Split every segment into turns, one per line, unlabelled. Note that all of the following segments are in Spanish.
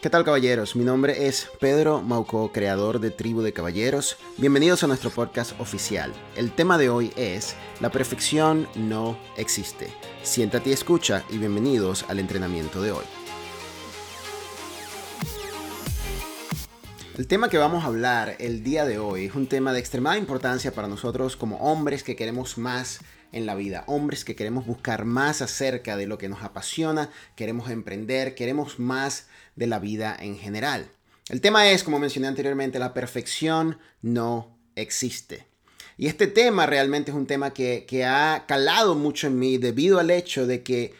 ¿Qué tal caballeros? Mi nombre es Pedro Mauco, creador de Tribu de Caballeros. Bienvenidos a nuestro podcast oficial. El tema de hoy es La perfección no existe. Siéntate y escucha y bienvenidos al entrenamiento de hoy. El tema que vamos a hablar el día de hoy es un tema de extremada importancia para nosotros como hombres que queremos más en la vida, hombres que queremos buscar más acerca de lo que nos apasiona, queremos emprender, queremos más de la vida en general. El tema es, como mencioné anteriormente, la perfección no existe. Y este tema realmente es un tema que, que ha calado mucho en mí debido al hecho de que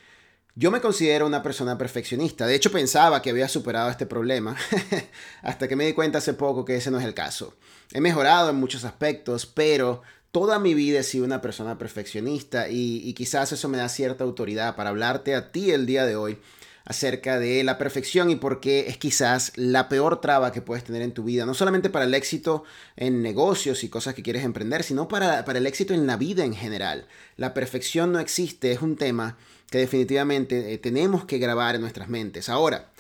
yo me considero una persona perfeccionista. De hecho, pensaba que había superado este problema hasta que me di cuenta hace poco que ese no es el caso. He mejorado en muchos aspectos, pero toda mi vida he sido una persona perfeccionista y, quizás eso me da cierta autoridad para hablarte a ti el día de hoy acerca de la perfección y por qué es quizás la peor traba que puedes tener en tu vida, no solamente para el éxito en negocios y cosas que quieres emprender, sino para, para el éxito en la vida en general. La perfección no existe, es un tema que definitivamente eh, tenemos que grabar en nuestras mentes. Ahora,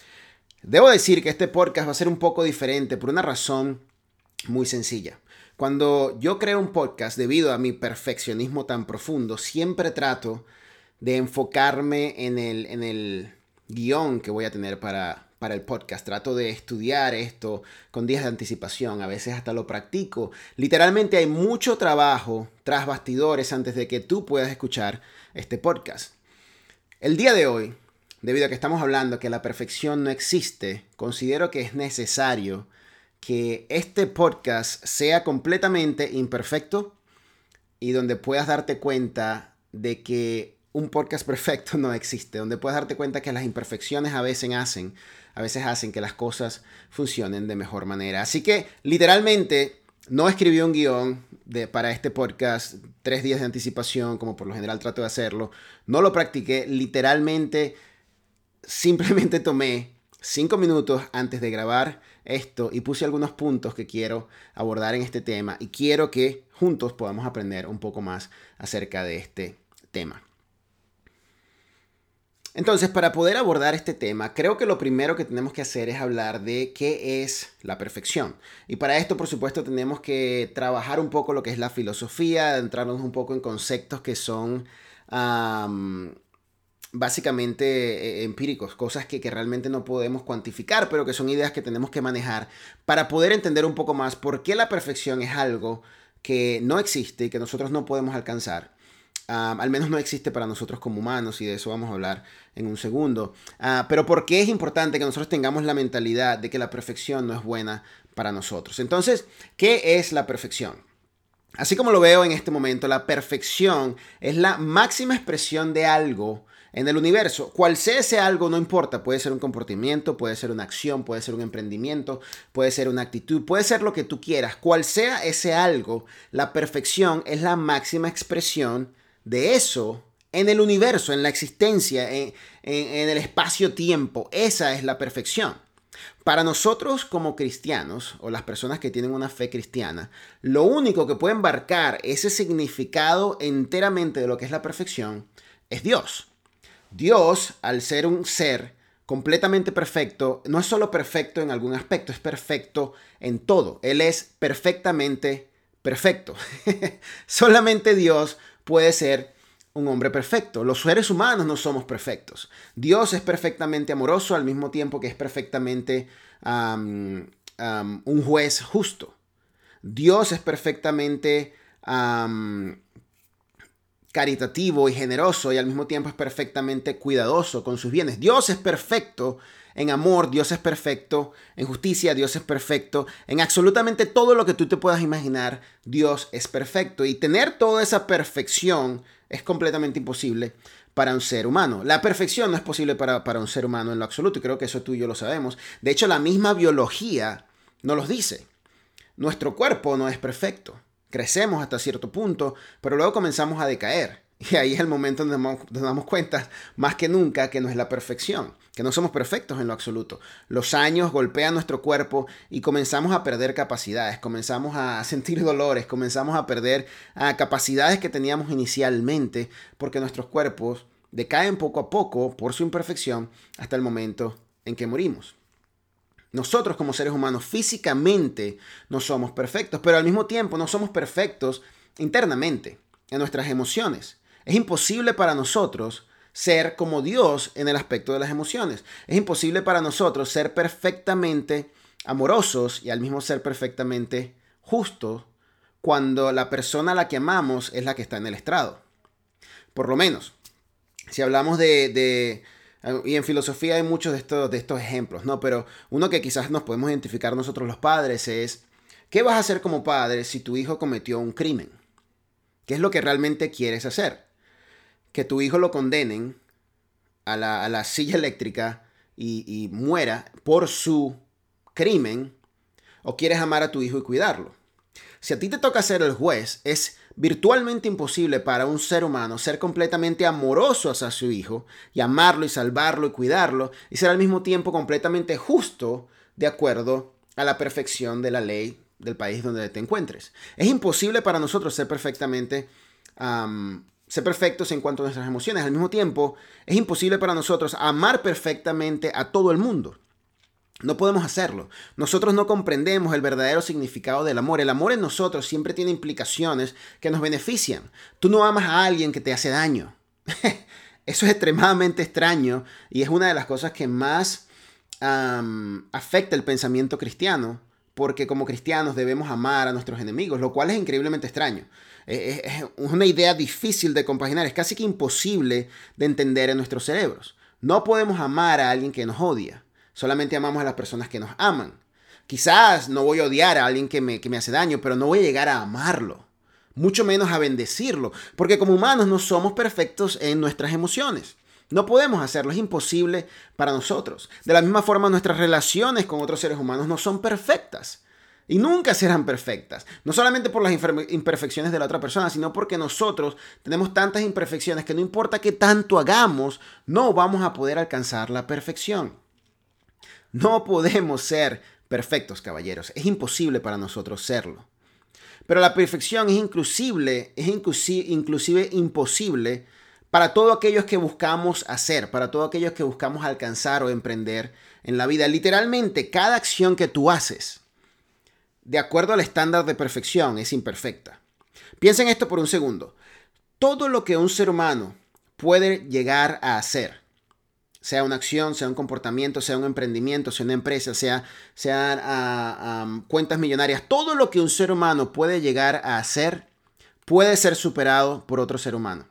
debo decir que este podcast va a ser un poco diferente por una razón muy sencilla. Cuando yo creo un podcast, debido a mi perfeccionismo tan profundo, siempre trato de enfocarme en el, en el guion que voy a tener para, para el podcast. Trato de estudiar esto con días de anticipación, a veces hasta lo practico. Literalmente hay mucho trabajo tras bastidores antes de que tú puedas escuchar este podcast. El día de hoy, debido a que estamos hablando que la perfección no existe, considero que es necesario que este podcast sea completamente imperfecto y donde puedas darte cuenta de que un podcast perfecto no existe, donde puedas darte cuenta que las imperfecciones a veces hacen, a veces hacen que las cosas funcionen de mejor manera. Así que literalmente no escribí un guion para este podcast tres días de anticipación, como por lo general trato de hacerlo. No lo practiqué, literalmente simplemente tomé cinco minutos antes de grabar esto y puse algunos puntos que quiero abordar en este tema y quiero que juntos podamos aprender un poco más acerca de este tema. Entonces, para poder abordar este tema, creo que lo primero que tenemos que hacer es hablar de qué es la perfección. Y para esto, por supuesto, tenemos que trabajar un poco lo que es la filosofía, entrarnos un poco en conceptos que son básicamente eh, empíricos, cosas que, que, realmente no podemos cuantificar, pero que son ideas que tenemos que manejar para poder entender un poco más por qué la perfección es algo que no existe y que nosotros no podemos alcanzar. Al menos no existe para nosotros como humanos y de eso vamos a hablar en un segundo. Ah, pero por qué es importante que nosotros tengamos la mentalidad de que la perfección no es buena para nosotros. Entonces, ¿qué es la perfección? Así como lo veo en este momento, la perfección es la máxima expresión de algo en el universo. Cual sea ese algo, no importa. Puede ser un comportamiento, puede ser una acción, puede ser un emprendimiento, puede ser una actitud, puede ser lo que tú quieras. Cual sea ese algo, la perfección es la máxima expresión de eso en el universo, en la existencia, en, el espacio-tiempo. Esa es la perfección. Para nosotros como cristianos o las personas que tienen una fe cristiana, lo único que puede embarcar ese significado enteramente de lo que es la perfección es Dios. Dios, al ser un ser completamente perfecto, no es solo perfecto en algún aspecto, es perfecto en todo. Él es perfectamente perfecto. Solamente Dios puede ser un hombre perfecto. Los seres humanos no somos perfectos. Dios es perfectamente amoroso al mismo tiempo que es perfectamente un juez justo. Dios es perfectamente caritativo y generoso y al mismo tiempo es perfectamente cuidadoso con sus bienes. Dios es perfecto en amor, Dios es perfecto en justicia, Dios es perfecto en absolutamente todo lo que tú te puedas imaginar, Dios es perfecto. Y tener toda esa perfección es completamente imposible para un ser humano. La perfección no es posible para, para un ser humano en lo absoluto y creo que eso tú y yo lo sabemos. De hecho, la misma biología nos lo dice. Nuestro cuerpo no es perfecto crecemos hasta cierto punto, pero luego comenzamos a decaer. Y ahí es el momento donde nos damos cuenta, más que nunca, que no es la perfección, que no somos perfectos en lo absoluto. Los años golpean nuestro cuerpo y comenzamos a perder capacidades, comenzamos a sentir dolores, comenzamos a perder capacidades que teníamos inicialmente, porque nuestros cuerpos decaen poco a poco por su imperfección hasta el momento en que morimos. Nosotros como seres humanos físicamente no somos perfectos, pero al mismo tiempo no somos perfectos internamente, en nuestras emociones. Es imposible para nosotros ser como Dios en el aspecto de las emociones. Es imposible para nosotros ser perfectamente amorosos y al mismo ser perfectamente justos cuando la persona a la que amamos es la que está en el estrado. Por lo menos, si hablamos de, y en filosofía hay muchos de estos, de estos ejemplos, ¿no? Pero uno que quizás nos podemos identificar nosotros los padres es, ¿qué vas a hacer como padre si tu hijo cometió un crimen? ¿Qué es lo que realmente quieres hacer? Que tu hijo lo condenen a la, silla eléctrica y, y muera por su crimen, o quieres amar a tu hijo y cuidarlo. Si a ti te toca ser el juez, es virtualmente imposible para un ser humano ser completamente amoroso hacia su hijo y amarlo y salvarlo y cuidarlo y ser al mismo tiempo completamente justo de acuerdo a la perfección de la ley del país donde te encuentres. Es imposible para nosotros ser perfectamente ser perfectos en cuanto a nuestras emociones. Al mismo tiempo, es imposible para nosotros amar perfectamente a todo el mundo. No podemos hacerlo. Nosotros no comprendemos el verdadero significado del amor. El amor en nosotros siempre tiene implicaciones que nos benefician. Tú no amas a alguien que te hace daño. Eso es extremadamente extraño y es una de las cosas que más afecta el pensamiento cristiano, porque como cristianos debemos amar a nuestros enemigos, lo cual es increíblemente extraño. Es, una idea difícil de compaginar, es casi que imposible de entender en nuestros cerebros. No podemos amar a alguien que nos odia. Solamente amamos a las personas que nos aman. Quizás no voy a odiar a alguien que me, que me hace daño, pero no voy a llegar a amarlo. Mucho menos a bendecirlo. Porque como humanos no somos perfectos en nuestras emociones. No podemos hacerlo, es imposible para nosotros. De la misma forma, nuestras relaciones con otros seres humanos no son perfectas. Y nunca serán perfectas. No solamente por las imperfecciones de la otra persona, sino porque nosotros tenemos tantas imperfecciones que no importa qué tanto hagamos, no vamos a poder alcanzar la perfección. No podemos ser perfectos, caballeros. Es imposible para nosotros serlo. Pero la perfección es inclusive, es inclusive, imposible para todos aquellos que buscamos hacer, para todos aquellos que buscamos alcanzar o emprender en la vida. Literalmente, cada acción que tú haces, de acuerdo al estándar de perfección, es imperfecta. Piensen esto por un segundo. Todo lo que un ser humano puede llegar a hacer, sea una acción, sea un comportamiento, sea un emprendimiento, sea una empresa, sea, sean ah, cuentas millonarias, todo lo que un ser humano puede llegar a hacer puede ser superado por otro ser humano.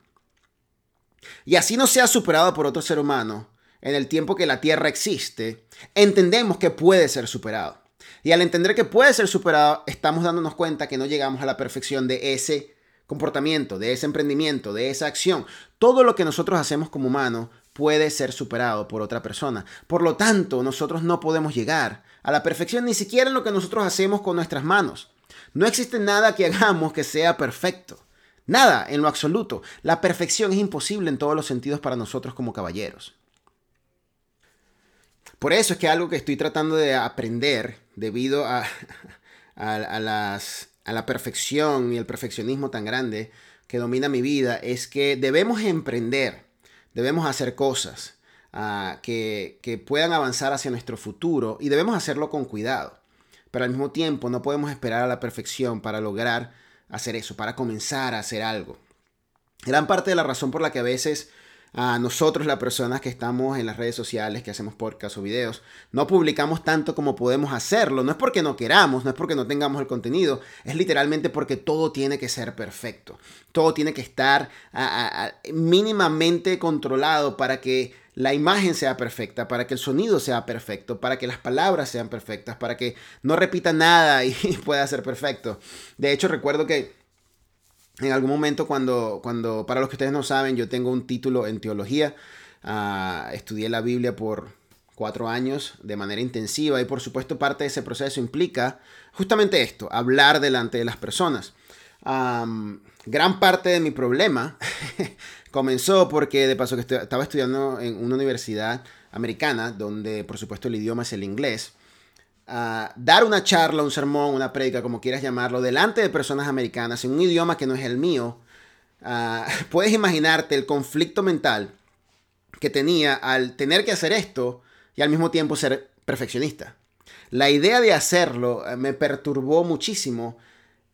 Y así no sea superado por otro ser humano en el tiempo que la Tierra existe, entendemos que puede ser superado. Y al entender que puede ser superado, estamos dándonos cuenta que no llegamos a la perfección de ese comportamiento, de ese emprendimiento, de esa acción. Todo lo que nosotros hacemos como humanos puede ser superado por otra persona. Por lo tanto, nosotros no podemos llegar a la perfección ni siquiera en lo que nosotros hacemos con nuestras manos. No existe nada que hagamos que sea perfecto. Nada en lo absoluto. La perfección es imposible en todos los sentidos para nosotros como caballeros. Por eso es que algo que estoy tratando de aprender debido a, a, las, a la perfección y el perfeccionismo tan grande que domina mi vida es que debemos emprender debemos hacer cosas ah, que, que puedan avanzar hacia nuestro futuro y debemos hacerlo con cuidado. Pero al mismo tiempo no podemos esperar a la perfección para lograr hacer eso, para comenzar a hacer algo. Gran parte de la razón por la que a veces a nosotros, las personas que estamos en las redes sociales, que hacemos podcast o videos, no publicamos tanto como podemos hacerlo. No es porque no queramos, no es porque no tengamos el contenido, es literalmente porque todo tiene que ser perfecto. Todo tiene que estar mínimamente controlado para que la imagen sea perfecta, para que el sonido sea perfecto, para que las palabras sean perfectas, para que no repita nada y pueda ser perfecto. De hecho, recuerdo que en algún momento cuando, cuando, para los que ustedes no saben, yo tengo un título en teología, ah, estudié la Biblia por cuatro años de manera intensiva y por supuesto parte de ese proceso implica justamente esto, hablar delante de las personas. gran parte de mi problema comenzó porque de paso que estaba estudiando en una universidad americana donde por supuesto el idioma es el inglés dar una charla, un sermón, una prédica, como quieras llamarlo, delante de personas americanas en un idioma que no es el mío, ah, puedes imaginarte el conflicto mental que tenía al tener que hacer esto y al mismo tiempo ser perfeccionista. La idea de hacerlo eh, me perturbó muchísimo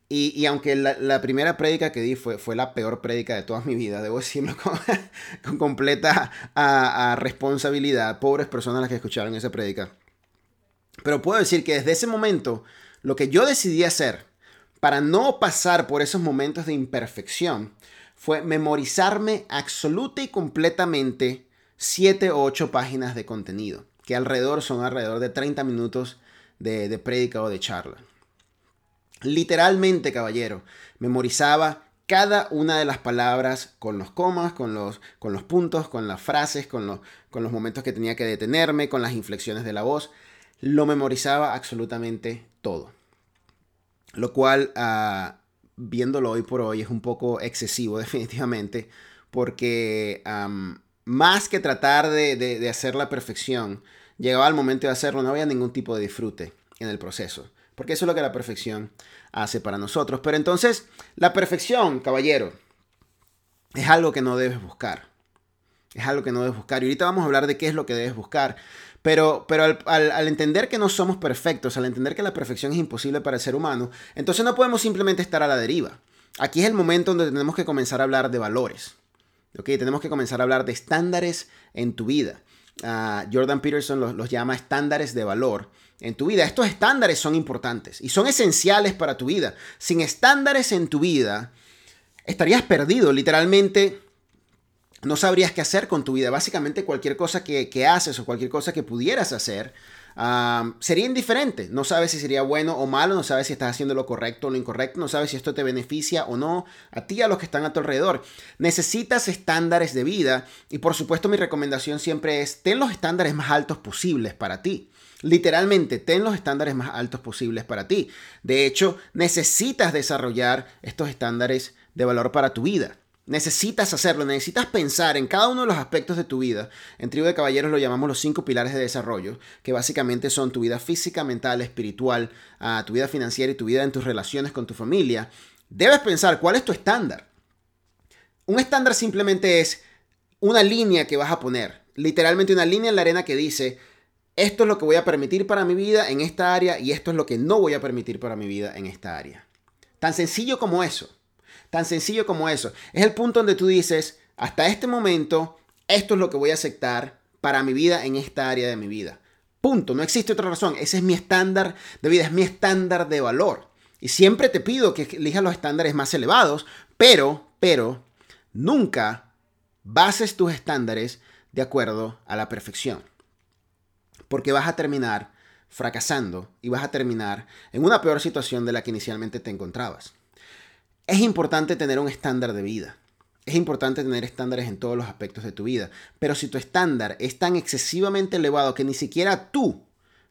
y, aunque la, primera prédica que di fue, fue la peor prédica de toda mi vida, debo decirlo con, completa a, responsabilidad, pobres personas las que escucharon esa prédica. Pero puedo decir que desde ese momento, lo que yo decidí hacer para no pasar por esos momentos de imperfección fue memorizarme absoluta y completamente 7 o 8 páginas de contenido, que alrededor son alrededor de 30 minutos de, de prédica o de charla. Literalmente, caballero, memorizaba cada una de las palabras con los comas, con los, con los puntos, con las frases, con los, con los momentos que tenía que detenerme, con las inflexiones de la voz. Lo memorizaba absolutamente todo. Lo cual, ah, viéndolo hoy por hoy, es un poco excesivo definitivamente, porque más que tratar de, de hacer la perfección, llegaba el momento de hacerlo, no había ningún tipo de disfrute en el proceso. Porque eso es lo que la perfección hace para nosotros. Pero entonces, la perfección, caballero, es algo que no debes buscar. Es algo que no debes buscar. Y ahorita vamos a hablar de qué es lo que debes buscar. Pero, pero al, entender que no somos perfectos, al entender que la perfección es imposible para el ser humano, entonces no podemos simplemente estar a la deriva. Aquí es el momento donde tenemos que comenzar a hablar de valores. ¿okay? Tenemos que comenzar a hablar de estándares en tu vida. Ah, Jordan Peterson los llama estándares de valor en tu vida. Estos estándares son importantes y son esenciales para tu vida. Sin estándares en tu vida, estarías perdido. Literalmente, no sabrías qué hacer con tu vida. Básicamente, cualquier cosa que, haces o cualquier cosa que pudieras hacer sería indiferente. No sabes si sería bueno o malo, no sabes si estás haciendo lo correcto o lo incorrecto, no sabes si esto te beneficia o no a ti, a los que están a tu alrededor. Necesitas estándares de vida y por supuesto mi recomendación siempre es ten los estándares más altos posibles para ti. Literalmente, ten los estándares más altos posibles para ti. De hecho, necesitas desarrollar estos estándares de valor para tu vida. Necesitas hacerlo, necesitas pensar en cada uno de los aspectos de tu vida. En Tribu de Caballeros lo llamamos los cinco pilares de desarrollo, que básicamente son tu vida física, mental, espiritual, ah, tu vida financiera y tu vida en tus relaciones con tu familia. Debes pensar cuál es tu estándar. Un estándar simplemente es una línea que vas a poner, literalmente una línea en la arena que dice, esto es lo que voy a permitir para mi vida en esta área y esto es lo que no voy a permitir para mi vida en esta área. Tan sencillo como eso. Tan sencillo como eso. Es el punto donde tú dices, hasta este momento, esto es lo que voy a aceptar para mi vida en esta área de mi vida. Punto. No existe otra razón. Ese es mi estándar de vida, es mi estándar de valor. Y siempre te pido que elijas los estándares más elevados, pero, pero, nunca bases tus estándares de acuerdo a la perfección porque vas a terminar fracasando y vas a terminar en una peor situación de la que inicialmente te encontrabas. Es importante tener un estándar de vida. Es importante tener estándares en todos los aspectos de tu vida. Pero si tu estándar es tan excesivamente elevado que ni siquiera tú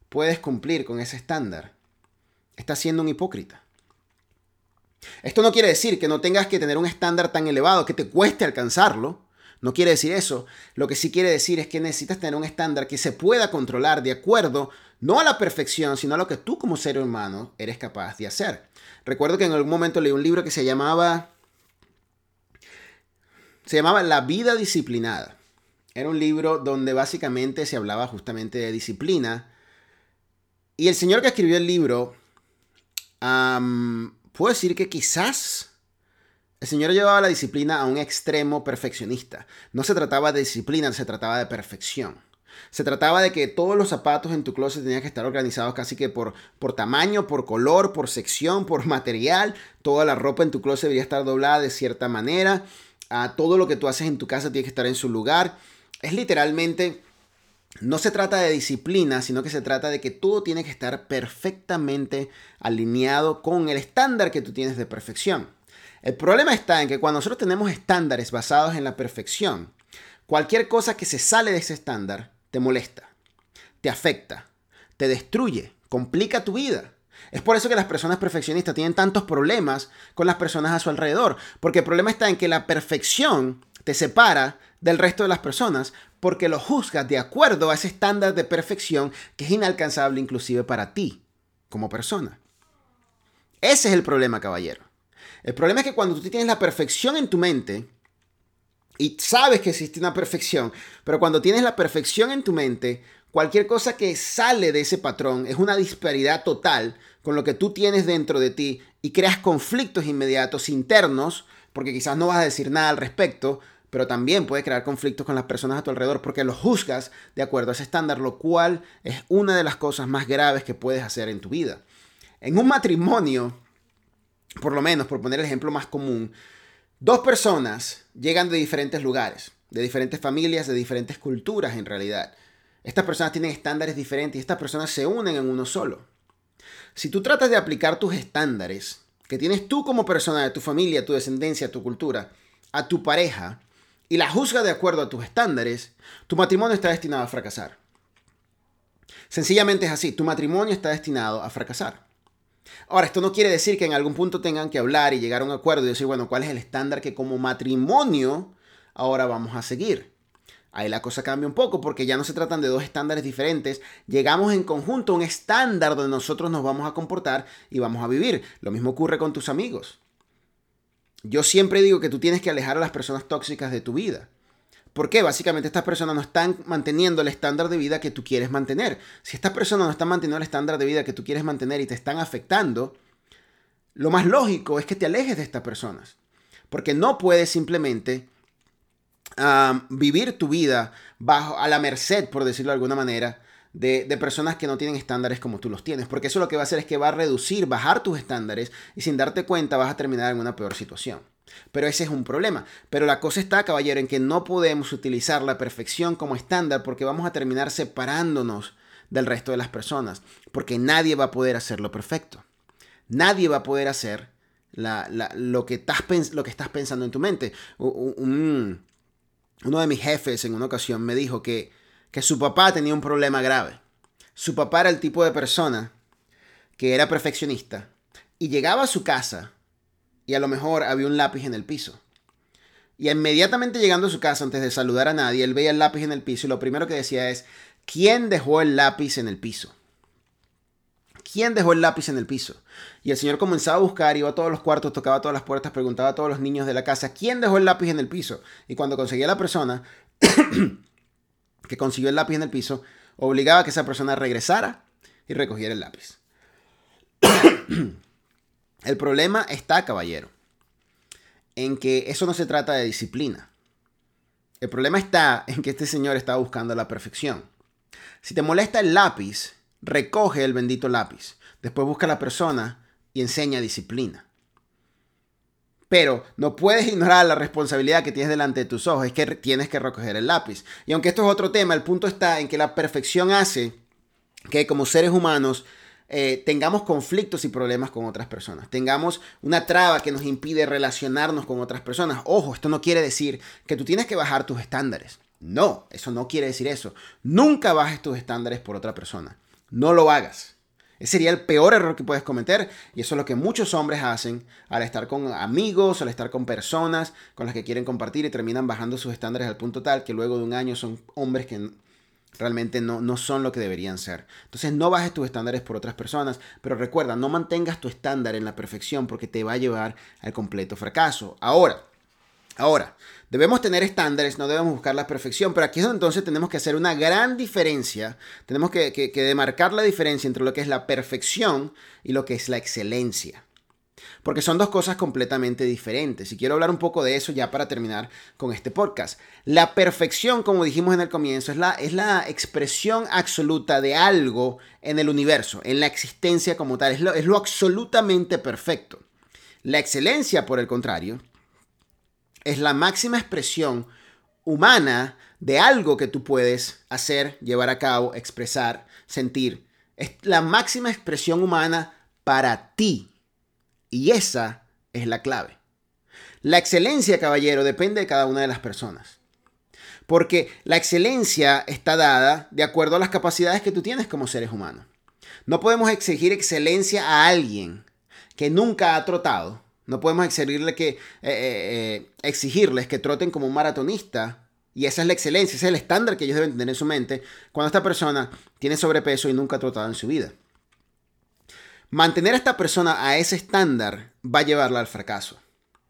puedes cumplir con ese estándar, estás siendo un hipócrita. Esto no quiere decir que no tengas que tener un estándar tan elevado que te cueste alcanzarlo. No quiere decir eso. Lo que sí quiere decir es que necesitas tener un estándar que se pueda controlar de acuerdo no a la perfección, sino a lo que tú como ser humano eres capaz de hacer. Recuerdo que en algún momento leí un libro que se llamaba se llamaba La vida disciplinada. Era un libro donde básicamente se hablaba justamente de disciplina. Y el señor que escribió el libro, puedo decir que quizás el Señor llevaba la disciplina a un extremo perfeccionista. No se trataba de disciplina, se trataba de perfección. Se trataba de que todos los zapatos en tu closet tenían que estar organizados casi que por, por tamaño, por color, por sección, por material. Toda la ropa en tu closet debería estar doblada de cierta manera. Ah, todo lo que tú haces en tu casa tiene que estar en su lugar. Es literalmente, no se trata de disciplina, sino que se trata de que todo tiene que estar perfectamente alineado con el estándar que tú tienes de perfección. El problema está en que cuando nosotros tenemos estándares basados en la perfección, cualquier cosa que se sale de ese estándar te molesta, te afecta, te destruye, complica tu vida. Es por eso que las personas perfeccionistas tienen tantos problemas con las personas a su alrededor, porque el problema está en que la perfección te separa del resto de las personas porque lo juzgas de acuerdo a ese estándar de perfección que es inalcanzable inclusive para ti como persona. Ese es el problema, caballero. El problema es que cuando tú tienes la perfección en tu mente, y sabes que existe una perfección, pero cuando tienes la perfección en tu mente, cualquier cosa que sale de ese patrón es una disparidad total con lo que tú tienes dentro de ti y creas conflictos inmediatos internos, porque quizás no vas a decir nada al respecto, pero también puede crear conflictos con las personas a tu alrededor porque los juzgas de acuerdo a ese estándar, lo cual es una de las cosas más graves que puedes hacer en tu vida. En un matrimonio, por lo menos por poner el ejemplo más común, dos personas llegan de diferentes lugares, de diferentes familias, de diferentes culturas en realidad. Estas personas tienen estándares diferentes y estas personas se unen en uno solo. Si tú tratas de aplicar tus estándares que tienes tú como persona de tu familia, tu descendencia, tu cultura, a tu pareja, y la juzga de acuerdo a tus estándares, tu matrimonio está destinado a fracasar. Sencillamente es así, tu matrimonio está destinado a fracasar. Ahora, esto no quiere decir que en algún punto tengan que hablar y llegar a un acuerdo y decir, bueno, ¿cuál es el estándar que como matrimonio ahora vamos a seguir? Ahí la cosa cambia un poco porque ya no se tratan de dos estándares diferentes. Llegamos en conjunto a un estándar donde nosotros nos vamos a comportar y vamos a vivir. Lo mismo ocurre con tus amigos. Yo siempre digo que tú tienes que alejar a las personas tóxicas de tu vida. ¿Por qué? Básicamente estas personas no están manteniendo el estándar de vida que tú quieres mantener. Si estas personas no están manteniendo el estándar de vida que tú quieres mantener y te están afectando, lo más lógico es que te alejes de estas personas. Porque no puedes simplemente vivir tu vida bajo a la merced, por decirlo de alguna manera, de, de, personas que no tienen estándares como tú los tienes. Porque eso lo que va a hacer es que va a reducir, bajar tus estándares y sin darte cuenta vas a terminar en una peor situación. Pero ese es un problema. Pero la cosa está, caballero, en que no podemos utilizar la perfección como estándar porque vamos a terminar separándonos del resto de las personas. Porque nadie va a poder hacerlo perfecto. Nadie va a poder hacer la, la, lo, que estás, lo que estás pensando en tu mente. Un, uno de mis jefes en una ocasión me dijo que, que su papá tenía un problema grave. Su papá era el tipo de persona que era perfeccionista y llegaba a su casa y a lo mejor había un lápiz en el piso. Y inmediatamente llegando a su casa, antes de saludar a nadie, él veía el lápiz en el piso y lo primero que decía es, ¿quién dejó el lápiz en el piso? ¿Quién dejó el lápiz en el piso? Y el señor comenzaba a buscar, iba a todos los cuartos, tocaba todas las puertas, preguntaba a todos los niños de la casa, ¿quién dejó el lápiz en el piso? Y cuando conseguía la persona que consiguió el lápiz en el piso, obligaba a que esa persona regresara y recogiera el lápiz. el problema está, caballero, en que eso no se trata de disciplina. El problema está en que este señor está buscando la perfección. Si te molesta el lápiz, recoge el bendito lápiz. Después busca a la persona y enseña disciplina. Pero no puedes ignorar la responsabilidad que tienes delante de tus ojos, es que tienes que recoger el lápiz. Y aunque esto es otro tema, el punto está en que la perfección hace que como seres humanos eh, tengamos conflictos y problemas con otras personas, tengamos una traba que nos impide relacionarnos con otras personas. Ojo, esto no quiere decir que tú tienes que bajar tus estándares. No, eso no quiere decir eso. Nunca bajes tus estándares por otra persona. No lo hagas. Ese sería el peor error que puedes cometer y eso es lo que muchos hombres hacen al estar con amigos, al estar con personas con las que quieren compartir y terminan bajando sus estándares al punto tal que luego de un año son hombres que realmente no, no son lo que deberían ser. Entonces no bajes tus estándares por otras personas, pero recuerda, no mantengas tu estándar en la perfección porque te va a llevar al completo fracaso. Ahora, Ahora, debemos tener estándares, no debemos buscar la perfección, pero aquí es donde entonces tenemos que hacer una gran diferencia, tenemos que, que, demarcar la diferencia entre lo que es la perfección y lo que es la excelencia. Porque son dos cosas completamente diferentes. Y quiero hablar un poco de eso ya para terminar con este podcast. La perfección, como dijimos en el comienzo, es la, es la expresión absoluta de algo en el universo, en la existencia como tal. Es lo, es lo absolutamente perfecto. La excelencia, por el contrario, es la máxima expresión humana de algo que tú puedes hacer, llevar a cabo, expresar, sentir. Es la máxima expresión humana para ti. Y esa es la clave. La excelencia, caballero, depende de cada una de las personas. Porque la excelencia está dada de acuerdo a las capacidades que tú tienes como seres humanos. No podemos exigir excelencia a alguien que nunca ha trotado no podemos exigirle que, eh, eh, eh, exigirles que troten como un maratonista. Y esa es la excelencia, ese es el estándar que ellos deben tener en su mente cuando esta persona tiene sobrepeso y nunca ha trotado en su vida. Mantener a esta persona a ese estándar va a llevarla al fracaso.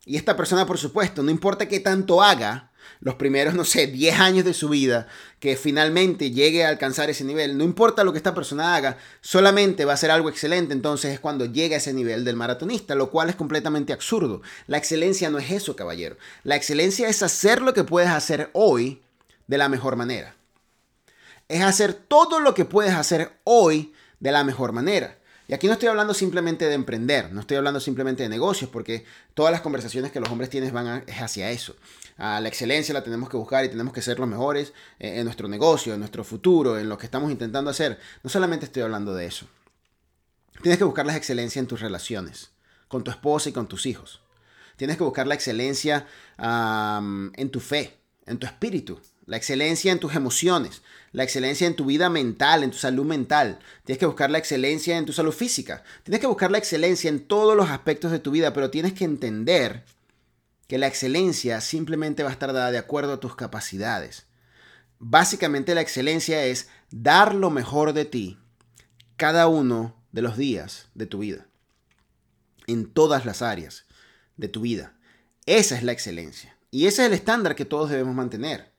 Y esta persona, por supuesto, no importa qué tanto haga, los primeros, no sé, 10 años de su vida, que finalmente llegue a alcanzar ese nivel, no importa lo que esta persona haga, solamente va a ser algo excelente, entonces es cuando llega a ese nivel del maratonista, lo cual es completamente absurdo. La excelencia no es eso, caballero. La excelencia es hacer lo que puedes hacer hoy de la mejor manera. Es hacer todo lo que puedes hacer hoy de la mejor manera. Y aquí no estoy hablando simplemente de emprender, no estoy hablando simplemente de negocios, porque todas las conversaciones que los hombres tienen van hacia eso. A la excelencia la tenemos que buscar y tenemos que ser los mejores eh, en nuestro negocio, en nuestro futuro, en lo que estamos intentando hacer. No solamente estoy hablando de eso. Tienes que buscar la excelencia en tus relaciones, con tu esposa y con tus hijos. Tienes que buscar la excelencia en tu fe, en tu espíritu, la excelencia en tus emociones, la excelencia en tu vida mental, en tu salud mental. Tienes que buscar la excelencia en tu salud física. Tienes que buscar la excelencia en todos los aspectos de tu vida, pero tienes que entender que la excelencia simplemente va a estar dada de acuerdo a tus capacidades. Básicamente la excelencia es dar lo mejor de ti cada uno de los días de tu vida, en todas las áreas de tu vida. Esa es la excelencia. Y ese es el estándar que todos debemos mantener.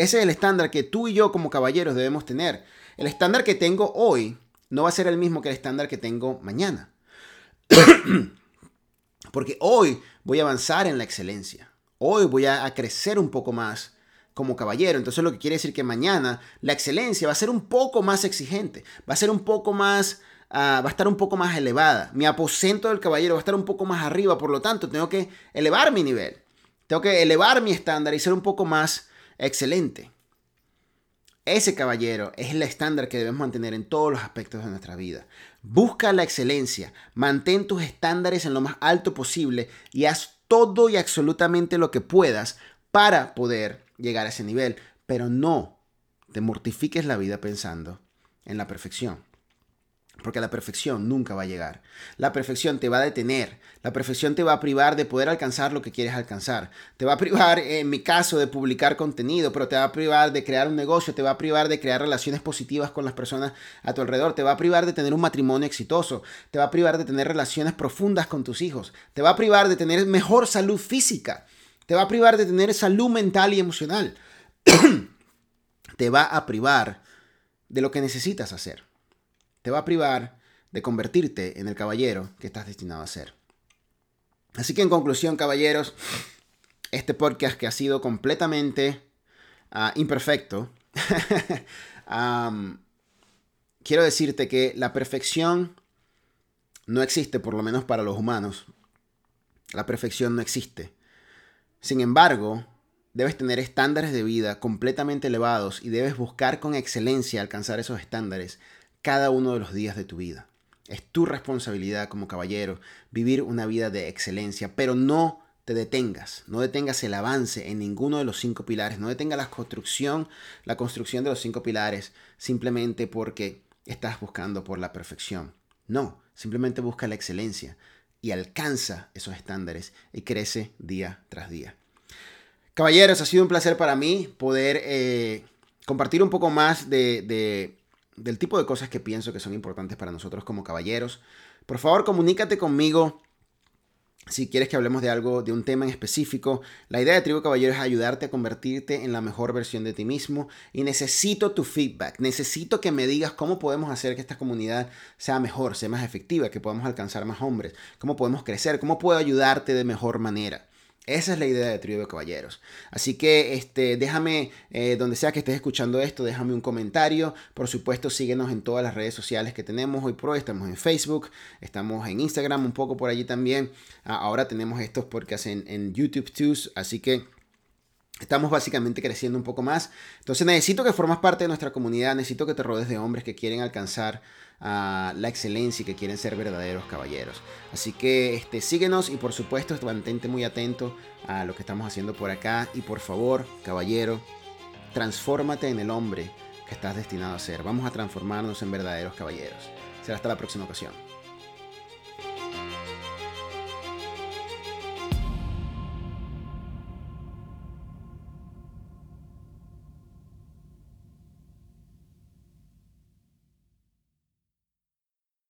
Ese es el estándar que tú y yo como caballeros debemos tener. El estándar que tengo hoy no va a ser el mismo que el estándar que tengo mañana. Porque hoy voy a avanzar en la excelencia. Hoy voy a, crecer un poco más como caballero. Entonces lo que quiere decir que mañana la excelencia va a ser un poco más exigente. Va a ser un poco más... Ah, va a estar un poco más elevada. Mi aposento del caballero va a estar un poco más arriba. Por lo tanto, tengo que elevar mi nivel. Tengo que elevar mi estándar y ser un poco más excelente. Ese caballero es el estándar que debemos mantener en todos los aspectos de nuestra vida. Busca la excelencia, mantén tus estándares en lo más alto posible y haz todo y absolutamente lo que puedas para poder llegar a ese nivel. Pero no te mortifiques la vida pensando en la perfección. Porque la perfección nunca va a llegar. La perfección te va a detener. La perfección te va a privar de poder alcanzar lo que quieres alcanzar. Te va a privar, en mi caso, de publicar contenido, pero te va a privar de crear un negocio, te va a privar de crear relaciones positivas con las personas a tu alrededor, te va a privar de tener un matrimonio exitoso, te va a privar de tener relaciones profundas con tus hijos, te va a privar de tener mejor salud física, te va a privar de tener salud mental y emocional. te va a privar de lo que necesitas hacer te va a privar de convertirte en el caballero que estás destinado a ser. Así que en conclusión, caballeros, este podcast que ha sido completamente ah, imperfecto, quiero decirte que la perfección no existe, por lo menos para los humanos. La perfección no existe. Sin embargo, debes tener estándares de vida completamente elevados y debes buscar con excelencia alcanzar esos estándares cada uno de los días de tu vida. Es tu responsabilidad como caballero vivir una vida de excelencia, pero no te detengas, no detengas el avance en ninguno de los cinco pilares, no detengas la construcción, la construcción de los cinco pilares simplemente porque estás buscando por la perfección. No, simplemente busca la excelencia y alcanza esos estándares y crece día tras día. Caballeros, ha sido un placer para mí poder eh, compartir un poco más de del tipo de cosas que pienso que son importantes para nosotros como caballeros. Por favor, comunícate conmigo si quieres que hablemos de algo, de un tema en específico, la idea de Tribu Caballero es ayudarte a convertirte en la mejor versión de ti mismo y necesito tu feedback, necesito que me digas cómo podemos hacer que esta comunidad sea mejor, sea más efectiva, que podamos alcanzar más hombres, cómo podemos crecer, cómo puedo ayudarte de mejor manera. Esa es la idea de Trío de Caballeros. Así que este, déjame, eh, donde sea que estés escuchando esto, déjame un comentario. Por supuesto, síguenos en todas las redes sociales que tenemos hoy por hoy. Estamos en Facebook, estamos en Instagram un poco por allí también. Ah, ahora tenemos estos podcasts en, en YouTube too. Así que Estamos básicamente creciendo un poco más. Entonces necesito que formas parte de nuestra comunidad, necesito que te rodees de hombres que quieren alcanzar ah, la excelencia y que quieren ser verdaderos caballeros. Así que este, síguenos y por supuesto mantente muy atento a lo que estamos haciendo por acá. Y por favor, caballero, transfórmate en el hombre que estás destinado a ser. Vamos a transformarnos en verdaderos caballeros. Será hasta la próxima ocasión.